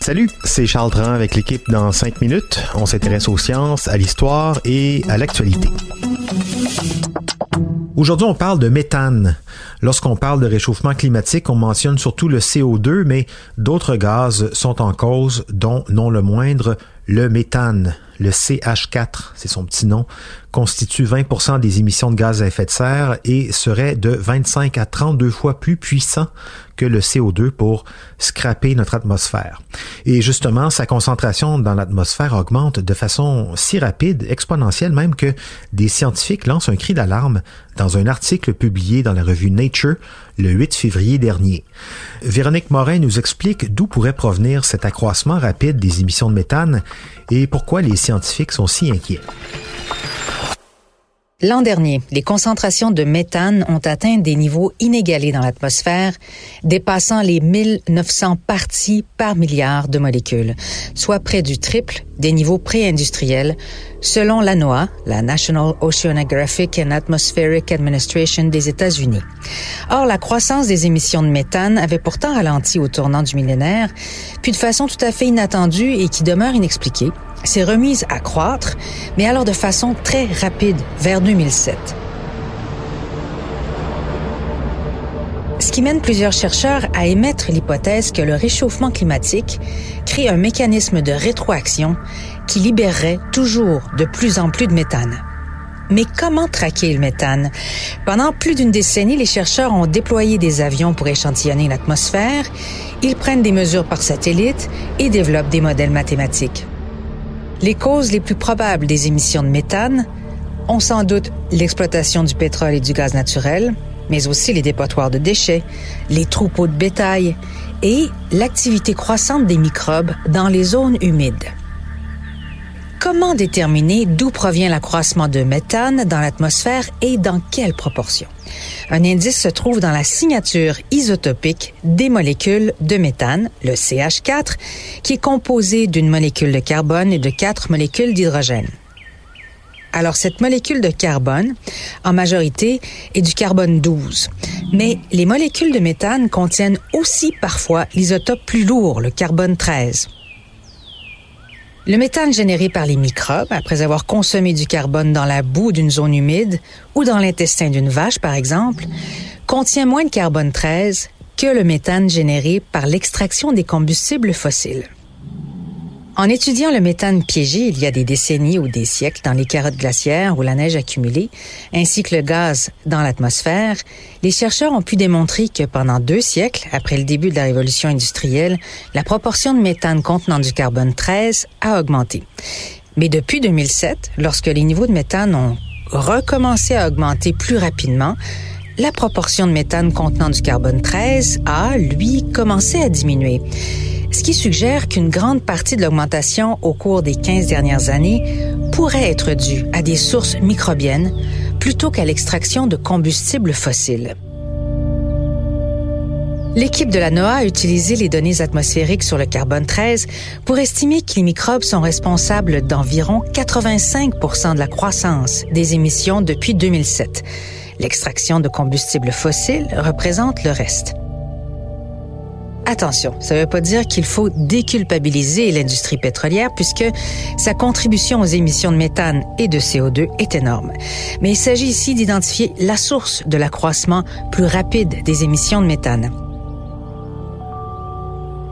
Salut, c'est Charles Dran avec l'équipe dans 5 minutes. On s'intéresse aux sciences, à l'histoire et à l'actualité. Aujourd'hui, on parle de méthane. Lorsqu'on parle de réchauffement climatique, on mentionne surtout le CO2, mais d'autres gaz sont en cause, dont non le moindre, le méthane. Le CH4, c'est son petit nom, constitue 20% des émissions de gaz à effet de serre et serait de 25 à 32 fois plus puissant que le CO2 pour scraper notre atmosphère. Et justement, sa concentration dans l'atmosphère augmente de façon si rapide, exponentielle même, que des scientifiques lancent un cri d'alarme dans un article publié dans la revue Nature le 8 février dernier. Véronique Morin nous explique d'où pourrait provenir cet accroissement rapide des émissions de méthane et pourquoi les scientifiques sont si inquiets. L'an dernier, les concentrations de méthane ont atteint des niveaux inégalés dans l'atmosphère, dépassant les 1900 parties par milliard de molécules, soit près du triple des niveaux pré-industriels, selon la NOAA, la National Oceanographic and Atmospheric Administration des États-Unis. Or, la croissance des émissions de méthane avait pourtant ralenti au tournant du millénaire, puis de façon tout à fait inattendue et qui demeure inexpliquée, s'est remise à croître, mais alors de façon très rapide vers 2007. Ce qui mène plusieurs chercheurs à émettre l'hypothèse que le réchauffement climatique crée un mécanisme de rétroaction qui libérerait toujours de plus en plus de méthane. Mais comment traquer le méthane? Pendant plus d'une décennie, les chercheurs ont déployé des avions pour échantillonner l'atmosphère, ils prennent des mesures par satellite et développent des modèles mathématiques. Les causes les plus probables des émissions de méthane ont sans doute l'exploitation du pétrole et du gaz naturel, mais aussi les dépotoirs de déchets, les troupeaux de bétail et l'activité croissante des microbes dans les zones humides. Comment déterminer d'où provient l'accroissement de méthane dans l'atmosphère et dans quelle proportion? Un indice se trouve dans la signature isotopique des molécules de méthane, le CH4, qui est composé d'une molécule de carbone et de quatre molécules d'hydrogène. Alors, cette molécule de carbone, en majorité, est du carbone 12. Mais les molécules de méthane contiennent aussi parfois l'isotope plus lourd, le carbone 13. Le méthane généré par les microbes, après avoir consommé du carbone dans la boue d'une zone humide ou dans l'intestin d'une vache, par exemple, contient moins de carbone 13 que le méthane généré par l'extraction des combustibles fossiles. En étudiant le méthane piégé il y a des décennies ou des siècles dans les carottes glaciaires ou la neige accumulée, ainsi que le gaz dans l'atmosphère, les chercheurs ont pu démontrer que pendant deux siècles, après le début de la révolution industrielle, la proportion de méthane contenant du carbone 13 a augmenté. Mais depuis 2007, lorsque les niveaux de méthane ont recommencé à augmenter plus rapidement, la proportion de méthane contenant du carbone 13 a, lui, commencé à diminuer ce qui suggère qu'une grande partie de l'augmentation au cours des 15 dernières années pourrait être due à des sources microbiennes plutôt qu'à l'extraction de combustibles fossiles. L'équipe de la NOAA a utilisé les données atmosphériques sur le carbone 13 pour estimer que les microbes sont responsables d'environ 85% de la croissance des émissions depuis 2007. L'extraction de combustibles fossiles représente le reste. Attention, ça ne veut pas dire qu'il faut déculpabiliser l'industrie pétrolière puisque sa contribution aux émissions de méthane et de CO2 est énorme. Mais il s'agit ici d'identifier la source de l'accroissement plus rapide des émissions de méthane.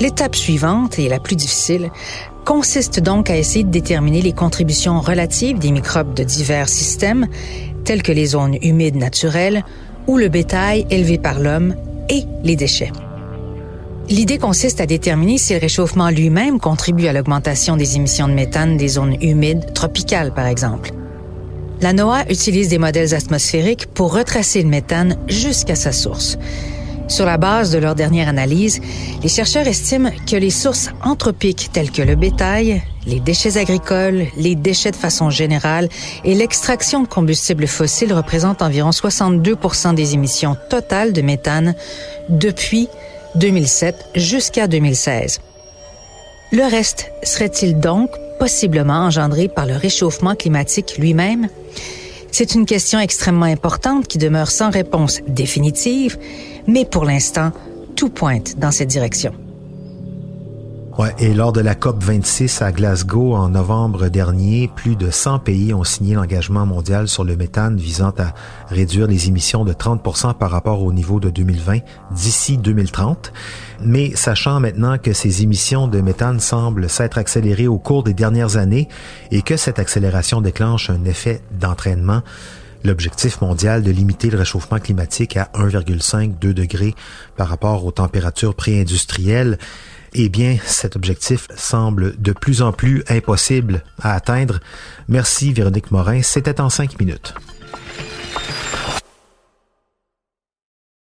L'étape suivante, et la plus difficile, consiste donc à essayer de déterminer les contributions relatives des microbes de divers systèmes, tels que les zones humides naturelles ou le bétail élevé par l'homme et les déchets. L'idée consiste à déterminer si le réchauffement lui-même contribue à l'augmentation des émissions de méthane des zones humides, tropicales par exemple. La NOAA utilise des modèles atmosphériques pour retracer le méthane jusqu'à sa source. Sur la base de leur dernière analyse, les chercheurs estiment que les sources anthropiques telles que le bétail, les déchets agricoles, les déchets de façon générale et l'extraction de combustibles fossiles représentent environ 62 des émissions totales de méthane depuis 2007 jusqu'à 2016. Le reste serait-il donc possiblement engendré par le réchauffement climatique lui-même? C'est une question extrêmement importante qui demeure sans réponse définitive, mais pour l'instant, tout pointe dans cette direction. Ouais, et lors de la COP 26 à Glasgow en novembre dernier, plus de 100 pays ont signé l'engagement mondial sur le méthane visant à réduire les émissions de 30 par rapport au niveau de 2020 d'ici 2030. Mais sachant maintenant que ces émissions de méthane semblent s'être accélérées au cours des dernières années et que cette accélération déclenche un effet d'entraînement, l'objectif mondial de limiter le réchauffement climatique à 1,5-2 degrés par rapport aux températures pré-industrielles, eh bien, cet objectif semble de plus en plus impossible à atteindre. Merci Véronique Morin, c'était en cinq minutes.